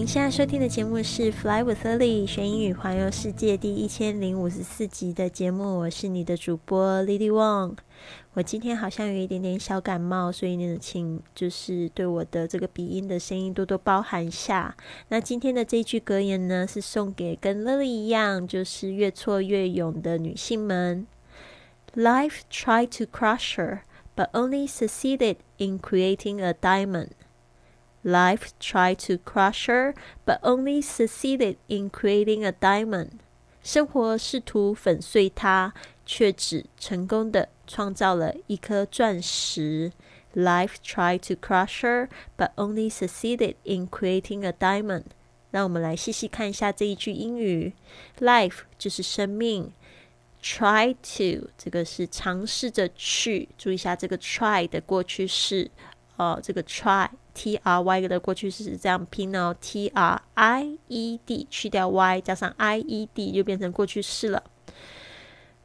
您现在收听的节目是《Fly with Lily 学英语环游世界》第一千零五十四集的节目，我是你的主播 Lily Wong。我今天好像有一点点小感冒，所以呢，请就是对我的这个鼻音的声音多多包涵一下。那今天的这句格言呢，是送给跟 Lily 一样，就是越挫越勇的女性们。Life tried to crush her, but only succeeded in creating a diamond. Life tried to crush her, but only succeeded in creating a diamond. 生活试图粉碎她，却只成功的创造了一颗钻石。Life tried to crush her, but only succeeded in creating a diamond. 让我们来细细看一下这一句英语。Life 就是生命，try to 这个是尝试着去，注意一下这个 try 的过去式。哦，这个 try t r y 的过去式是这样拼哦，t r i e d 去掉 y 加上 i e d 就变成过去式了。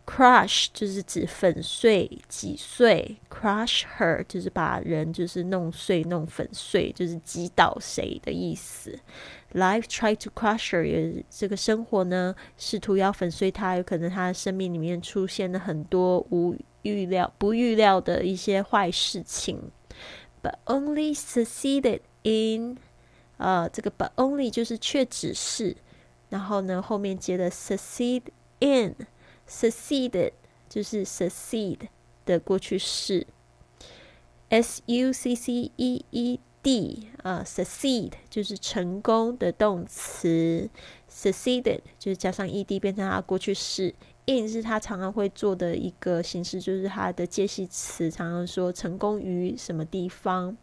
crush 就是指粉碎、挤碎，crush her 就是把人就是弄碎、弄粉碎，就是击倒谁的意思。Life try to crush her 也这个生活呢，试图要粉碎他，有可能他的生命里面出现了很多无预料、不预料的一些坏事情。But only succeeded in，呃，这个 but only 就是却只是，然后呢后面接的 succeed in，succeeded 就是 succeed 的过去式，s u c c e e d 啊，succeed 就是成功的动词，succeeded 就是加上 e d 变成它过去式。in 是他常常会做的一个形式，就是他的介系词，常常说成功于什么地方。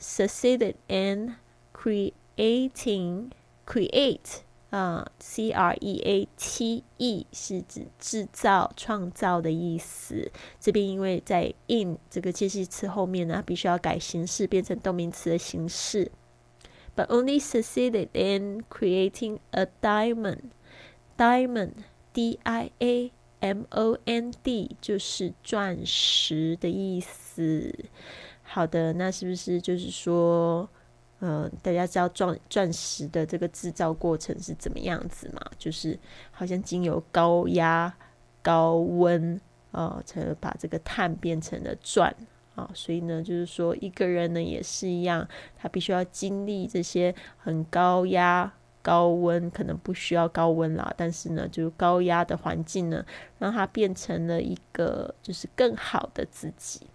Succeeded in creating create 啊，c r e a t e 是指制造、创造的意思。这边因为在 in 这个介系词后面呢，必须要改形式，变成动名词的形式。But only succeeded in creating a diamond. Diamond. D I A M O N D 就是钻石的意思。好的，那是不是就是说，嗯，大家知道钻钻石的这个制造过程是怎么样子嘛？就是好像经由高压、高温啊，才把这个碳变成了钻啊。所以呢，就是说一个人呢也是一样，他必须要经历这些很高压。高温可能不需要高温啦，但是呢，就是高压的环境呢，让他变成了一个就是更好的自己。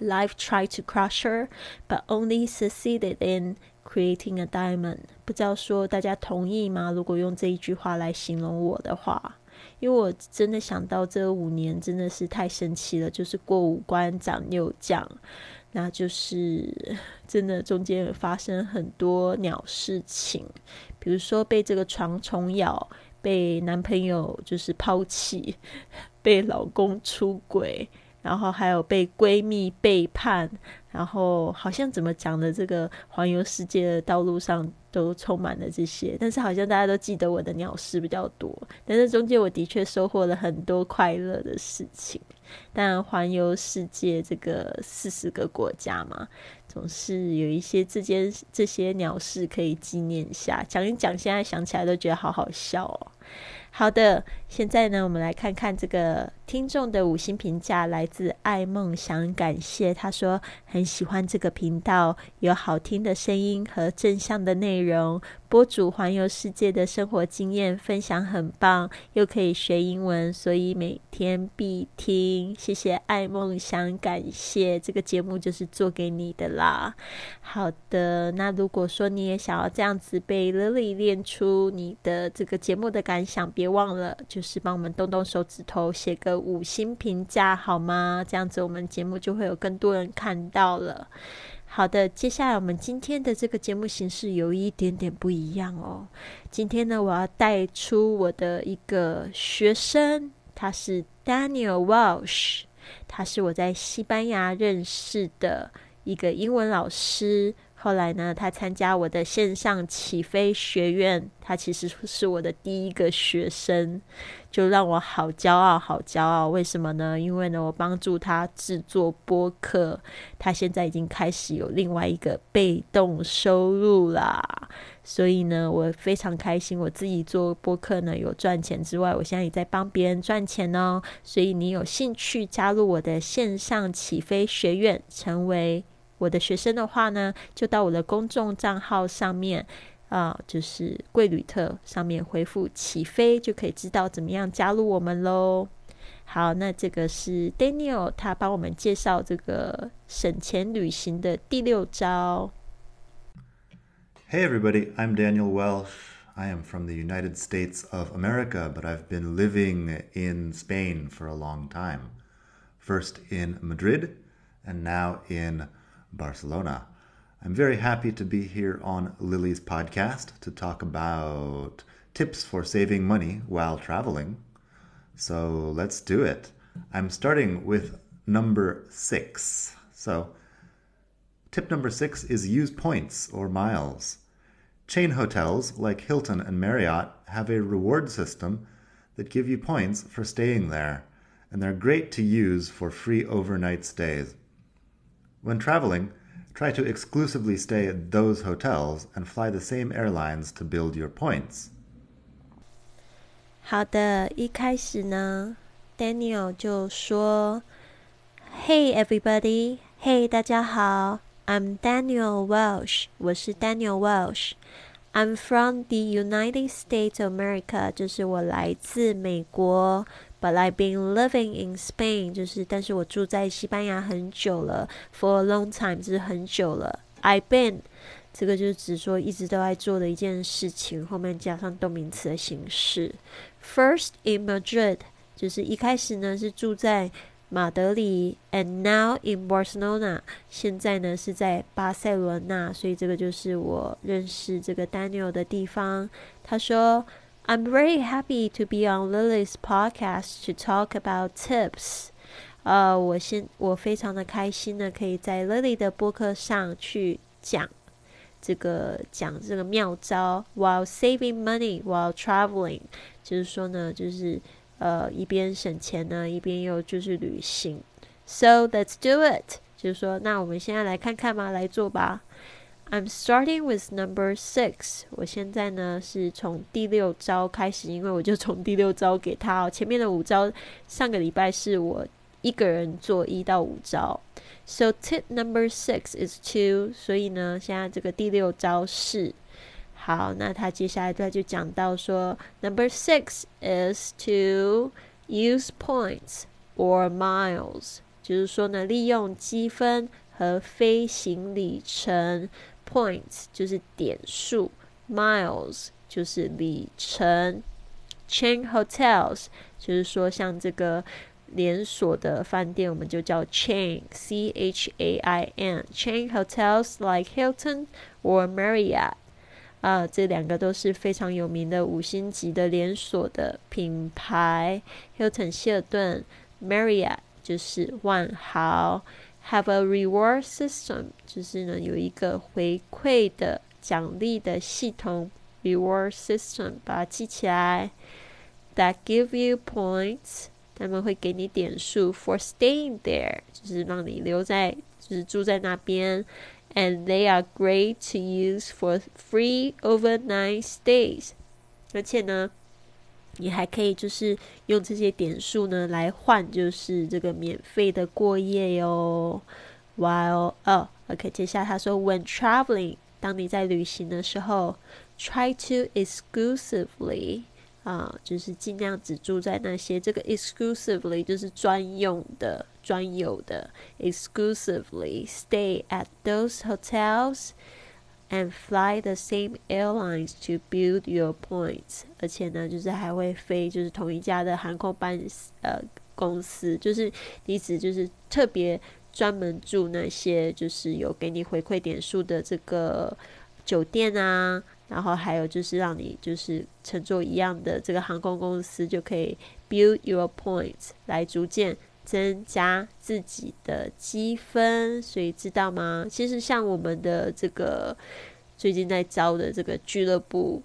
Life tried to crush her, but only succeeded in creating a diamond。不知道说大家同意吗？如果用这一句话来形容我的话，因为我真的想到这五年真的是太神奇了，就是过五关斩六将。那就是 真的，中间发生很多鸟事情，比如说被这个床虫咬，被男朋友就是抛弃，被老公出轨，然后还有被闺蜜背叛，然后好像怎么讲的，这个环游世界的道路上都充满了这些，但是好像大家都记得我的鸟事比较多，但是中间我的确收获了很多快乐的事情。但环游世界这个四十个国家嘛，总是有一些这间这些鸟事可以纪念一下，讲一讲，现在想起来都觉得好好笑哦。好的，现在呢，我们来看看这个听众的五星评价，来自爱梦想，感谢他说很喜欢这个频道，有好听的声音和正向的内容，播主环游世界的生活经验分享很棒，又可以学英文，所以每天必听。谢谢爱梦想，感谢这个节目就是做给你的啦。好的，那如果说你也想要这样子被 Lily 练出你的这个节目的感想。别忘了，就是帮我们动动手指头，写个五星评价好吗？这样子我们节目就会有更多人看到了。好的，接下来我们今天的这个节目形式有一点点不一样哦。今天呢，我要带出我的一个学生，他是 Daniel Walsh，他是我在西班牙认识的一个英文老师。后来呢，他参加我的线上起飞学院，他其实是我的第一个学生，就让我好骄傲，好骄傲。为什么呢？因为呢，我帮助他制作播客，他现在已经开始有另外一个被动收入啦。所以呢，我非常开心，我自己做播客呢有赚钱之外，我现在也在帮别人赚钱哦。所以你有兴趣加入我的线上起飞学院，成为。我的学生的话呢，就到我的公众账号上面，啊，就是贵旅特上面回复“起飞”，就可以知道怎么样加入我们喽。好，那这个是 Daniel，他帮我们介绍这个省钱旅行的第六招。Hey everybody, I'm Daniel Welsh. I am from the United States of America, but I've been living in Spain for a long time. First in Madrid, and now in Barcelona. I'm very happy to be here on Lily's podcast to talk about tips for saving money while traveling. So let's do it. I'm starting with number six. So, tip number six is use points or miles. Chain hotels like Hilton and Marriott have a reward system that give you points for staying there, and they're great to use for free overnight stays. When traveling, try to exclusively stay at those hotels and fly the same airlines to build your points. 好的，一开始呢，Daniel 就说：“Hey everybody, hey 大家好，I'm Daniel Welsh，我是 Daniel Welsh。I'm from the United States of America，就是我来自美国。 But I've been living in Spain，就是但是我住在西班牙很久了，for a long time，就是很久了。I've been，这个就是指说一直都在做的一件事情，后面加上动名词的形式。First in Madrid，就是一开始呢是住在马德里，and now in Barcelona，现在呢是在巴塞罗那，所以这个就是我认识这个 Daniel 的地方。他说。I'm very happy to be on Lily's podcast to talk about tips. 呃，我现我非常的开心呢，可以在 Lily 的播客上去讲这个讲这个妙招，while saving money while traveling，就是说呢，就是呃一边省钱呢，一边又就是旅行。So let's do it，就是说，那我们现在来看看吧，来做吧。I'm starting with number six。我现在呢是从第六招开始，因为我就从第六招给他哦。前面的五招上个礼拜是我一个人做一到五招。So tip number six is two。所以呢，现在这个第六招是好。那他接下来他就讲到说，number six is to use points or miles，就是说呢，利用积分和飞行里程。Points 就是点数，miles 就是里程，chain hotels 就是说像这个连锁的饭店，我们就叫 chain，c h a i n，chain hotels like Hilton or Marriott，啊，这两个都是非常有名的五星级的连锁的品牌，Hilton 希尔顿，Marriott 就是万豪。Have a reward system，就是呢有一个回馈的奖励的系统，reward system，把它记起来。That give you points，他们会给你点数，for staying there，就是让你留在，就是住在那边。And they are great to use for free overnight stays，而且呢。 你还可以就是用这些点数呢来换，就是这个免费的过夜哟。While 哦，OK，接下来他说，When traveling，当你在旅行的时候，try to exclusively 啊，就是尽量只住在那些这个 exclusively 就是专用的、专有的，exclusively stay at those hotels。And fly the same airlines to build your points，而且呢，就是还会飞，就是同一家的航空班呃公司，就是你只就是特别专门住那些就是有给你回馈点数的这个酒店啊，然后还有就是让你就是乘坐一样的这个航空公司就可以 build your points 来逐渐增加自己的积分，所以知道吗？其实像我们的这个最近在招的这个俱乐部。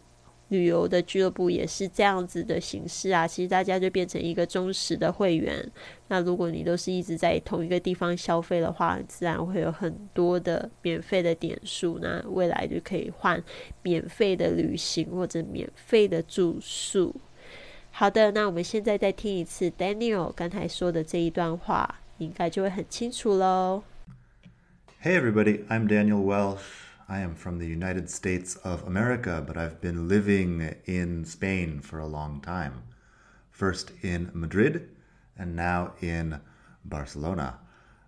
旅游的俱乐部也是这样子的形式啊，其实大家就变成一个忠实的会员。那如果你都是一直在同一个地方消费的话，自然会有很多的免费的点数，那未来就可以换免费的旅行或者免费的住宿。好的，那我们现在再听一次 Daniel 刚才说的这一段话，应该就会很清楚喽。Hey everybody, I'm Daniel Welsh. I am from the United States of America, but I've been living in Spain for a long time. First in Madrid and now in Barcelona.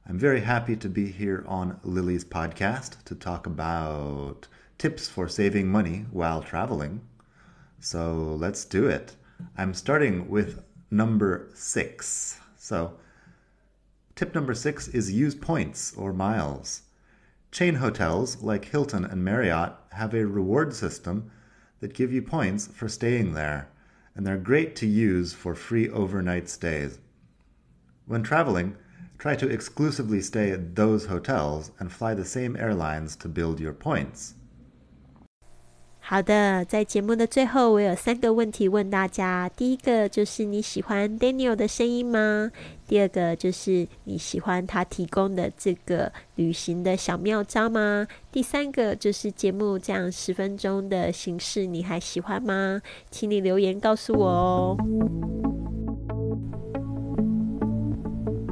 I'm very happy to be here on Lily's podcast to talk about tips for saving money while traveling. So let's do it. I'm starting with number six. So, tip number six is use points or miles. Chain hotels like Hilton and Marriott have a reward system that give you points for staying there, and they're great to use for free overnight stays. When traveling, try to exclusively stay at those hotels and fly the same airlines to build your points. 好的，在节目的最后，我有三个问题问大家。第一个就是你喜欢 Daniel 的声音吗？第二个就是你喜欢他提供的这个旅行的小妙招吗？第三个就是节目这样十分钟的形式，你还喜欢吗？请你留言告诉我哦。